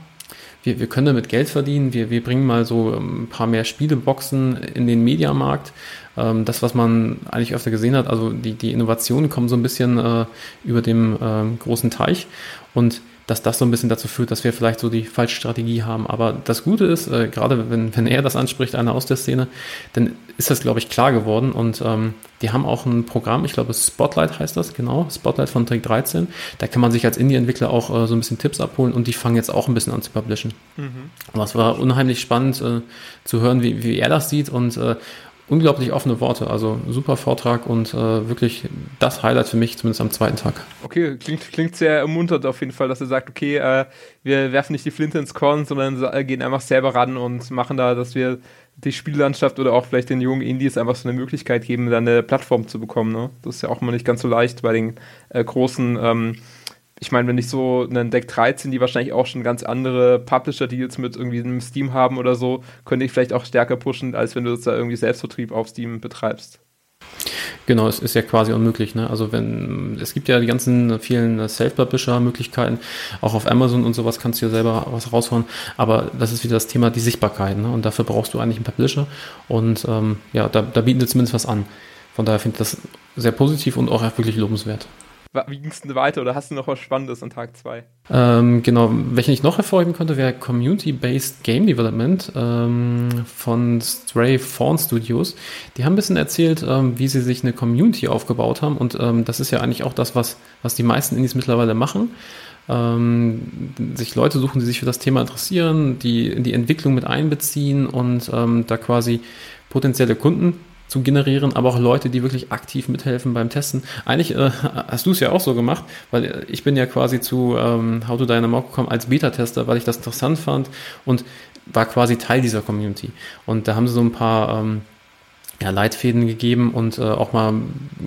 wir, wir können damit Geld verdienen, wir, wir bringen mal so ein paar mehr Spieleboxen in den Mediamarkt. Ähm, das, was man eigentlich öfter gesehen hat, also die, die Innovationen kommen so ein bisschen äh, über dem ähm, großen Teich und dass das so ein bisschen dazu führt, dass wir vielleicht so die falsche Strategie haben. Aber das Gute ist, äh, gerade wenn, wenn er das anspricht, einer aus der Szene, dann ist das, glaube ich, klar geworden. Und ähm, die haben auch ein Programm, ich glaube Spotlight heißt das, genau, Spotlight von Trick 13. Da kann man sich als Indie-Entwickler auch äh, so ein bisschen Tipps abholen und die fangen jetzt auch ein bisschen an zu publishen. Mhm. Aber es war unheimlich spannend äh, zu hören, wie, wie er das sieht und äh, unglaublich offene Worte. Also super Vortrag und äh, wirklich das Highlight für mich, zumindest am zweiten Tag. Okay, klingt, klingt sehr ermunternd auf jeden Fall, dass er sagt, okay, äh, wir werfen nicht die Flinte ins Korn, sondern gehen einfach selber ran und machen da, dass wir die Spiellandschaft oder auch vielleicht den jungen Indies einfach so eine Möglichkeit geben, da eine Plattform zu bekommen. Ne? Das ist ja auch mal nicht ganz so leicht bei den äh, großen ähm, ich meine, wenn ich so einen Deck 13, die wahrscheinlich auch schon ganz andere Publisher-Deals mit irgendwie einem Steam haben oder so, könnte ich vielleicht auch stärker pushen, als wenn du da irgendwie Selbstvertrieb auf Steam betreibst. Genau, es ist ja quasi unmöglich. Ne? Also wenn es gibt ja die ganzen vielen Self-Publisher-Möglichkeiten, auch auf Amazon und sowas kannst du ja selber was raushauen. Aber das ist wieder das Thema die Sichtbarkeit. Ne? Und dafür brauchst du eigentlich einen Publisher. Und ähm, ja, da, da bieten sie zumindest was an. Von daher finde ich das sehr positiv und auch wirklich lobenswert. Wie ging es denn weiter oder hast du noch was Spannendes an Tag 2? Ähm, genau, welchen ich noch hervorheben könnte, wäre Community-Based Game Development ähm, von Stray Fawn Studios. Die haben ein bisschen erzählt, ähm, wie sie sich eine Community aufgebaut haben und ähm, das ist ja eigentlich auch das, was, was die meisten Indies mittlerweile machen. Ähm, sich Leute suchen, die sich für das Thema interessieren, die in die Entwicklung mit einbeziehen und ähm, da quasi potenzielle Kunden zu generieren, aber auch Leute, die wirklich aktiv mithelfen beim Testen. Eigentlich äh, hast du es ja auch so gemacht, weil ich bin ja quasi zu ähm, How to Dynamo gekommen als Beta-Tester, weil ich das interessant fand und war quasi Teil dieser Community. Und da haben sie so ein paar ähm, ja, Leitfäden gegeben und äh, auch mal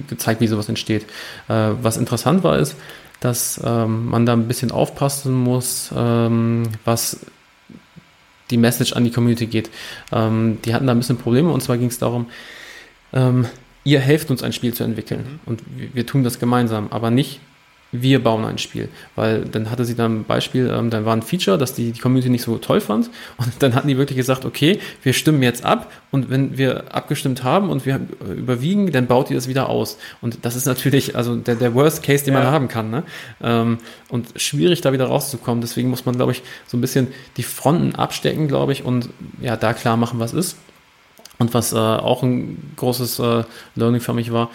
gezeigt, wie sowas entsteht. Äh, was interessant war, ist, dass ähm, man da ein bisschen aufpassen muss, ähm, was die Message an die Community geht. Ähm, die hatten da ein bisschen Probleme und zwar ging es darum, ähm, ihr helft uns ein Spiel zu entwickeln mhm. und wir, tun das gemeinsam, aber nicht wir bauen ein Spiel. Weil dann hatte sie dann ein Beispiel, ähm, dann war ein Feature, das die, die Community nicht so toll fand und dann hatten die wirklich gesagt, okay, wir stimmen jetzt ab und wenn wir abgestimmt haben und wir überwiegen, dann baut ihr das wieder aus. Und das ist natürlich also der, der Worst Case, den ja. man haben kann. Ne? Ähm, und schwierig da wieder rauszukommen. Deswegen muss man, glaube ich, so ein bisschen die Fronten abstecken, glaube ich, und ja, da klar machen, was ist. Und was äh, auch ein großes äh, Learning für mich war,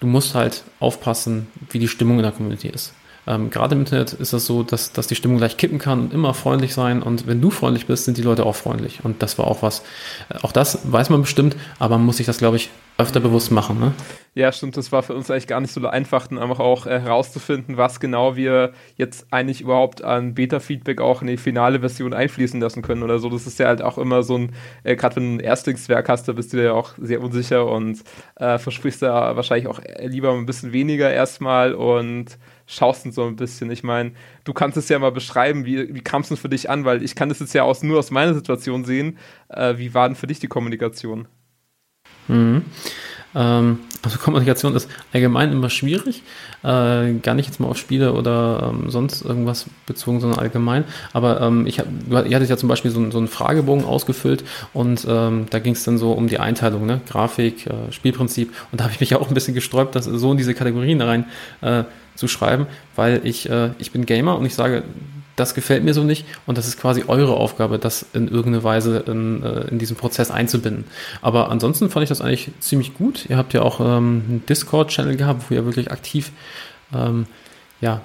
du musst halt aufpassen, wie die Stimmung in der Community ist. Ähm, Gerade im Internet ist das so, dass, dass die Stimmung gleich kippen kann und immer freundlich sein. Und wenn du freundlich bist, sind die Leute auch freundlich. Und das war auch was. Äh, auch das weiß man bestimmt, aber man muss sich das, glaube ich, öfter bewusst machen. Ne? Ja, stimmt. Das war für uns eigentlich gar nicht so einfach, dann einfach auch äh, herauszufinden, was genau wir jetzt eigentlich überhaupt an Beta-Feedback auch in die finale Version einfließen lassen können oder so. Das ist ja halt auch immer so ein, äh, gerade wenn du ein Erstlingswerk hast, da bist du ja auch sehr unsicher und äh, versprichst da wahrscheinlich auch lieber ein bisschen weniger erstmal und schaust dann so ein bisschen. Ich meine, du kannst es ja mal beschreiben, wie, wie kam es denn für dich an, weil ich kann das jetzt ja aus, nur aus meiner Situation sehen. Äh, wie war denn für dich die Kommunikation? Mhm. Ähm, also Kommunikation ist allgemein immer schwierig. Äh, gar nicht jetzt mal auf Spiele oder ähm, sonst irgendwas bezogen, sondern allgemein. Aber ähm, ich hab, ihr hattet ja zum Beispiel so, so einen Fragebogen ausgefüllt und ähm, da ging es dann so um die Einteilung, ne? Grafik, äh, Spielprinzip. Und da habe ich mich auch ein bisschen gesträubt, das so in diese Kategorien rein äh, zu schreiben, weil ich, äh, ich bin Gamer und ich sage, das gefällt mir so nicht und das ist quasi eure Aufgabe, das in irgendeine Weise in, äh, in diesen Prozess einzubinden. Aber ansonsten fand ich das eigentlich ziemlich gut. Ihr habt ja auch ähm, einen Discord-Channel gehabt, wo ihr wirklich aktiv ähm, ja,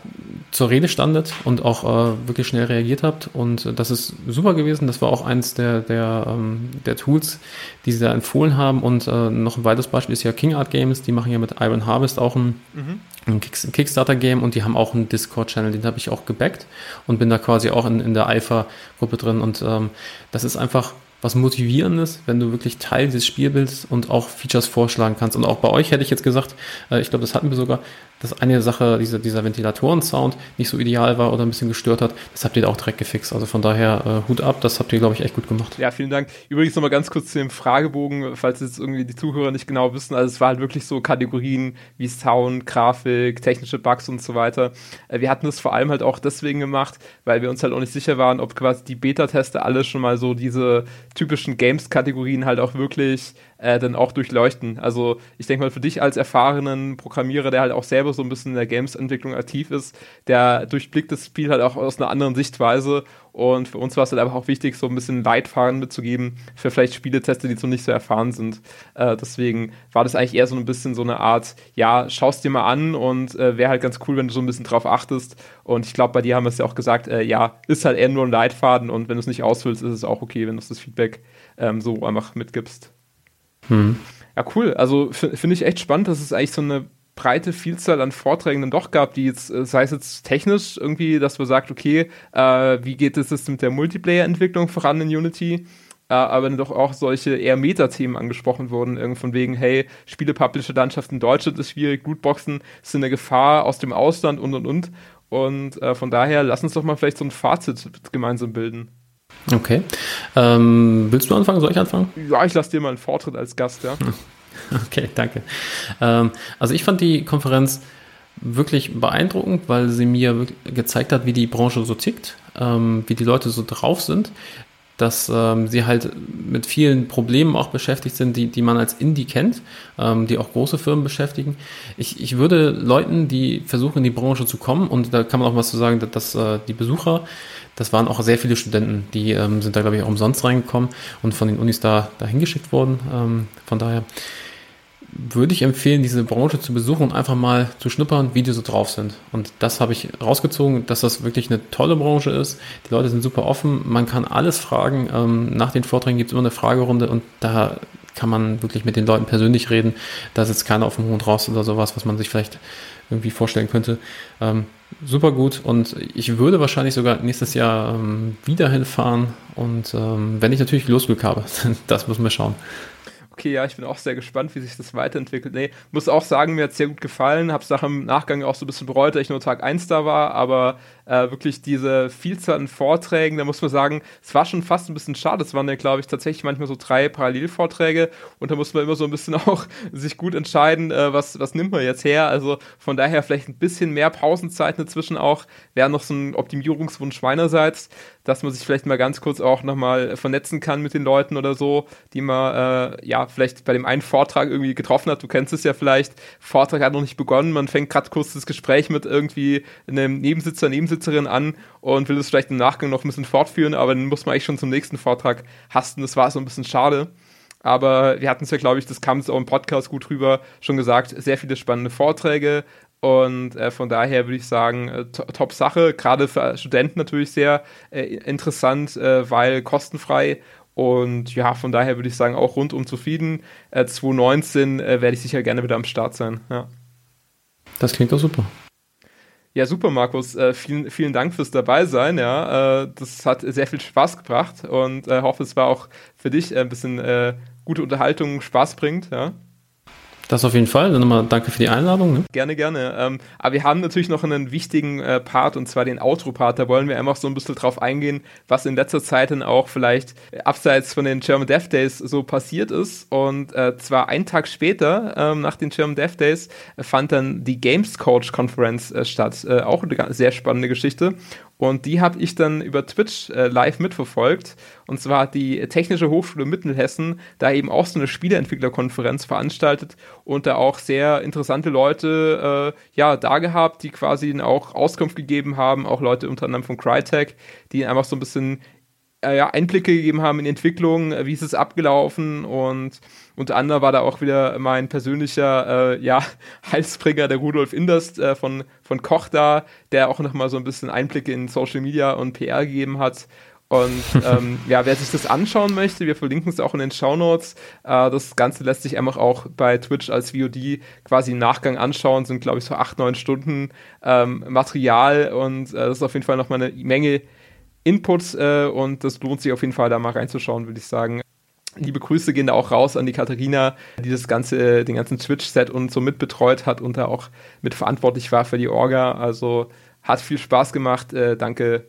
zur Rede standet und auch äh, wirklich schnell reagiert habt. Und äh, das ist super gewesen. Das war auch eins der, der, ähm, der Tools, die sie da empfohlen haben. Und äh, noch ein weiteres Beispiel ist ja King Art Games. Die machen ja mit Iron Harvest auch ein, mhm. Ein Kickstarter-Game und die haben auch einen Discord-Channel. Den habe ich auch gebackt und bin da quasi auch in, in der Alpha-Gruppe drin. Und ähm, das ist einfach was Motivierendes, wenn du wirklich Teil dieses Spielbilds und auch Features vorschlagen kannst. Und auch bei euch hätte ich jetzt gesagt, äh, ich glaube, das hatten wir sogar, dass eine Sache, diese, dieser Ventilatoren-Sound nicht so ideal war oder ein bisschen gestört hat. Das habt ihr auch direkt gefixt. Also von daher äh, Hut ab, das habt ihr, glaube ich, echt gut gemacht. Ja, vielen Dank. Übrigens nochmal ganz kurz zu dem Fragebogen, falls jetzt irgendwie die Zuhörer nicht genau wissen. Also es war halt wirklich so Kategorien wie Sound, Grafik, technische Bugs und so weiter. Äh, wir hatten das vor allem halt auch deswegen gemacht, weil wir uns halt auch nicht sicher waren, ob quasi die Beta-Tester alle schon mal so diese typischen Games-Kategorien halt auch wirklich äh, dann auch durchleuchten. Also ich denke mal, für dich als erfahrenen Programmierer, der halt auch selber so ein bisschen in der Games-Entwicklung aktiv ist, der durchblickt das Spiel halt auch aus einer anderen Sichtweise und für uns war es halt einfach auch wichtig, so ein bisschen Leitfaden mitzugeben für vielleicht Spieletester, die so nicht so erfahren sind. Äh, deswegen war das eigentlich eher so ein bisschen so eine Art, ja, schaust dir mal an und äh, wäre halt ganz cool, wenn du so ein bisschen drauf achtest. Und ich glaube, bei dir haben wir es ja auch gesagt, äh, ja, ist halt eher nur ein Leitfaden und wenn du es nicht ausfüllst, ist es auch okay, wenn du das Feedback ähm, so einfach mitgibst. Hm. Ja, cool. Also finde ich echt spannend, dass es eigentlich so eine breite Vielzahl an Vorträgen dann doch gab, die jetzt, äh, sei es jetzt technisch irgendwie, dass man sagt, okay, äh, wie geht es jetzt mit der Multiplayer-Entwicklung voran in Unity? Äh, aber dann doch auch solche eher Meta-Themen angesprochen wurden, irgendwie von wegen, hey, Spiele-Publisher-Landschaft in Deutschland ist schwierig, Lootboxen sind eine Gefahr aus dem Ausland und und und. Und äh, von daher, lass uns doch mal vielleicht so ein Fazit gemeinsam bilden. Okay. Ähm, willst du anfangen? Soll ich anfangen? Ja, ich lasse dir mal einen Vortritt als Gast, ja. Okay, danke. Ähm, also ich fand die Konferenz wirklich beeindruckend, weil sie mir gezeigt hat, wie die Branche so tickt, ähm, wie die Leute so drauf sind. Dass ähm, sie halt mit vielen Problemen auch beschäftigt sind, die, die man als Indie kennt, ähm, die auch große Firmen beschäftigen. Ich, ich würde Leuten, die versuchen, in die Branche zu kommen, und da kann man auch was zu sagen, dass, dass äh, die Besucher, das waren auch sehr viele Studenten, die ähm, sind da, glaube ich, auch umsonst reingekommen und von den Unis da, da hingeschickt worden. Ähm, von daher würde ich empfehlen, diese Branche zu besuchen und einfach mal zu schnuppern, wie die so drauf sind. Und das habe ich rausgezogen, dass das wirklich eine tolle Branche ist. Die Leute sind super offen, man kann alles fragen. Ähm, nach den Vorträgen gibt es immer eine Fragerunde und da kann man wirklich mit den Leuten persönlich reden. Da sitzt keiner auf dem Hund raus oder sowas, was man sich vielleicht irgendwie vorstellen könnte. Ähm, super gut und ich würde wahrscheinlich sogar nächstes Jahr ähm, wieder hinfahren und wenn ich natürlich Losglück habe, das müssen wir schauen okay, ja, ich bin auch sehr gespannt, wie sich das weiterentwickelt. Nee, muss auch sagen, mir hat es sehr gut gefallen. Hab's nachher im Nachgang auch so ein bisschen bereut, dass ich nur Tag 1 da war, aber äh, wirklich diese Vielzahl an Vorträgen, da muss man sagen, es war schon fast ein bisschen schade. Es waren ja, glaube ich, tatsächlich manchmal so drei Parallelvorträge und da muss man immer so ein bisschen auch sich gut entscheiden, äh, was, was nimmt man jetzt her. Also von daher vielleicht ein bisschen mehr Pausenzeiten dazwischen auch, wäre noch so ein Optimierungswunsch meinerseits, dass man sich vielleicht mal ganz kurz auch nochmal vernetzen kann mit den Leuten oder so, die man äh, ja vielleicht bei dem einen Vortrag irgendwie getroffen hat. Du kennst es ja vielleicht, Vortrag hat noch nicht begonnen, man fängt gerade kurz das Gespräch mit irgendwie einem Nebensitzer, Nebensitzer Besitzerin an und will das vielleicht im Nachgang noch ein bisschen fortführen, aber dann muss man eigentlich schon zum nächsten Vortrag hasten. Das war so ein bisschen schade. Aber wir hatten es ja, glaube ich, das kam es auch im Podcast gut rüber, schon gesagt, sehr viele spannende Vorträge. Und äh, von daher würde ich sagen, äh, top Sache, gerade für Studenten natürlich sehr äh, interessant, äh, weil kostenfrei. Und ja, von daher würde ich sagen, auch rundum zufrieden. 2019 äh, werde ich sicher gerne wieder am Start sein. Ja. Das klingt doch super. Ja, super, Markus. Äh, vielen, vielen Dank fürs Dabeisein. Ja, äh, das hat sehr viel Spaß gebracht und äh, hoffe, es war auch für dich ein bisschen äh, gute Unterhaltung, Spaß bringt. Ja. Das auf jeden Fall. Dann nochmal danke für die Einladung. Ne? Gerne, gerne. Ähm, aber wir haben natürlich noch einen wichtigen äh, Part und zwar den Outro-Part. Da wollen wir einfach so ein bisschen drauf eingehen, was in letzter Zeit dann auch vielleicht äh, abseits von den German Dev Days so passiert ist. Und äh, zwar einen Tag später, ähm, nach den German Dev Days, fand dann die Games Coach Conference äh, statt. Äh, auch eine sehr spannende Geschichte. Und die habe ich dann über Twitch äh, live mitverfolgt. Und zwar hat die Technische Hochschule Mittelhessen da eben auch so eine Spieleentwicklerkonferenz veranstaltet und da auch sehr interessante Leute äh, ja da gehabt, die quasi auch Auskunft gegeben haben, auch Leute unter anderem von Crytek, die einfach so ein bisschen äh, ja, Einblicke gegeben haben in die Entwicklung, äh, wie ist es abgelaufen und unter anderem war da auch wieder mein persönlicher äh, ja, Heilsbringer, der Rudolf Inderst äh, von, von Koch da, der auch nochmal so ein bisschen Einblicke in Social Media und PR gegeben hat. Und ähm, ja, wer sich das anschauen möchte, wir verlinken es auch in den Show Notes. Äh, das Ganze lässt sich einfach auch bei Twitch als VOD quasi im Nachgang anschauen. Sind, glaube ich, so acht, neun Stunden ähm, Material und äh, das ist auf jeden Fall nochmal eine Menge Inputs äh, und das lohnt sich auf jeden Fall, da mal reinzuschauen, würde ich sagen. Liebe Grüße gehen da auch raus an die Katharina, die das ganze, den ganzen Twitch-Set und so mitbetreut hat und da auch mitverantwortlich war für die Orga. Also hat viel Spaß gemacht. Äh, danke,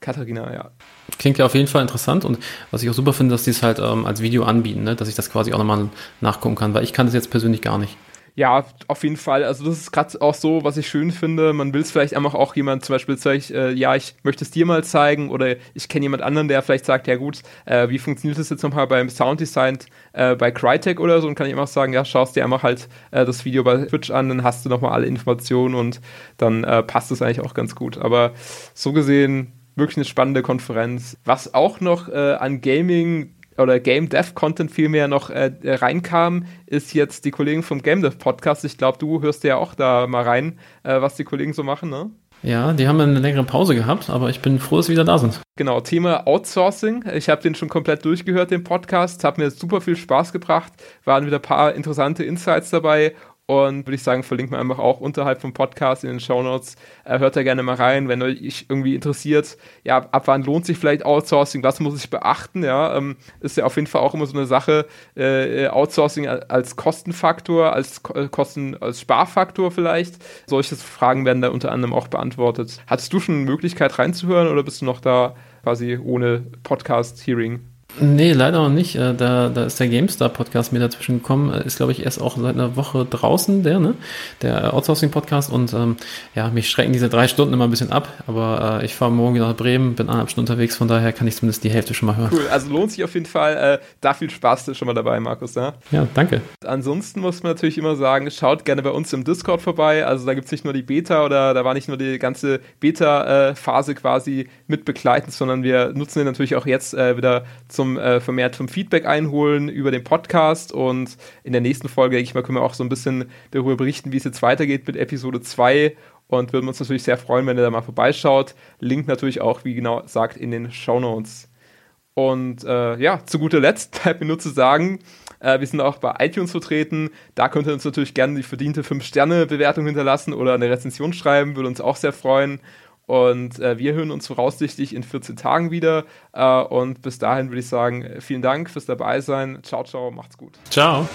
Katharina, ja. Klingt ja auf jeden Fall interessant und was ich auch super finde, dass die es halt ähm, als Video anbieten, ne? dass ich das quasi auch nochmal nachgucken kann, weil ich kann das jetzt persönlich gar nicht. Ja, auf jeden Fall. Also das ist gerade auch so, was ich schön finde. Man will es vielleicht einfach auch jemand zum Beispiel sagen, äh, ja, ich möchte es dir mal zeigen oder ich kenne jemand anderen, der vielleicht sagt, ja gut, äh, wie funktioniert das jetzt nochmal beim Sounddesign äh, bei Crytek oder so und kann ich einfach sagen, ja, schaust dir einfach halt äh, das Video bei Twitch an, dann hast du nochmal alle Informationen und dann äh, passt es eigentlich auch ganz gut. Aber so gesehen wirklich eine spannende Konferenz. Was auch noch äh, an Gaming oder Game Dev Content vielmehr noch äh, reinkam, ist jetzt die Kollegen vom Game Dev Podcast. Ich glaube, du hörst ja auch da mal rein, äh, was die Kollegen so machen, ne? Ja, die haben eine längere Pause gehabt, aber ich bin froh, dass sie wieder da sind. Genau, Thema Outsourcing. Ich habe den schon komplett durchgehört, den Podcast. Hat mir super viel Spaß gebracht. Waren wieder ein paar interessante Insights dabei und würde ich sagen, verlinkt man einfach auch unterhalb vom Podcast in den Show Notes. Äh, hört da gerne mal rein, wenn euch irgendwie interessiert, ja, ab wann lohnt sich vielleicht Outsourcing, was muss ich beachten, ja, ähm, ist ja auf jeden Fall auch immer so eine Sache, äh, Outsourcing als Kostenfaktor, als äh, Kosten, als Sparfaktor vielleicht. Solche Fragen werden da unter anderem auch beantwortet. Hattest du schon eine Möglichkeit reinzuhören oder bist du noch da quasi ohne Podcast-Hearing? Nee, leider noch nicht. Äh, da, da ist der GameStar-Podcast mir dazwischen gekommen. Ist, glaube ich, erst auch seit einer Woche draußen, der, ne? Der Outsourcing-Podcast. Und ähm, ja, mich schrecken diese drei Stunden immer ein bisschen ab. Aber äh, ich fahre morgen wieder nach Bremen, bin eineinhalb Stunden unterwegs, von daher kann ich zumindest die Hälfte schon mal hören. Cool, also lohnt sich auf jeden Fall. Äh, da viel Spaß schon mal dabei, Markus. Ja? ja, danke. Ansonsten muss man natürlich immer sagen, schaut gerne bei uns im Discord vorbei. Also da gibt es nicht nur die Beta oder da war nicht nur die ganze Beta-Phase quasi mit begleitend, sondern wir nutzen den natürlich auch jetzt äh, wieder zum äh, vermehrt vom Feedback einholen über den Podcast und in der nächsten Folge, denke ich mal, können wir auch so ein bisschen darüber berichten, wie es jetzt weitergeht mit Episode 2 und würden uns natürlich sehr freuen, wenn ihr da mal vorbeischaut. Link natürlich auch, wie genau sagt, in den Show Notes. Und äh, ja, zu guter Letzt bleibt mir nur zu sagen, äh, wir sind auch bei iTunes vertreten. Da könnt ihr uns natürlich gerne die verdiente 5-Sterne-Bewertung hinterlassen oder eine Rezension schreiben, würde uns auch sehr freuen. Und äh, wir hören uns voraussichtlich in 14 Tagen wieder. Äh, und bis dahin würde ich sagen, vielen Dank fürs Dabeisein. Ciao, ciao, macht's gut. Ciao.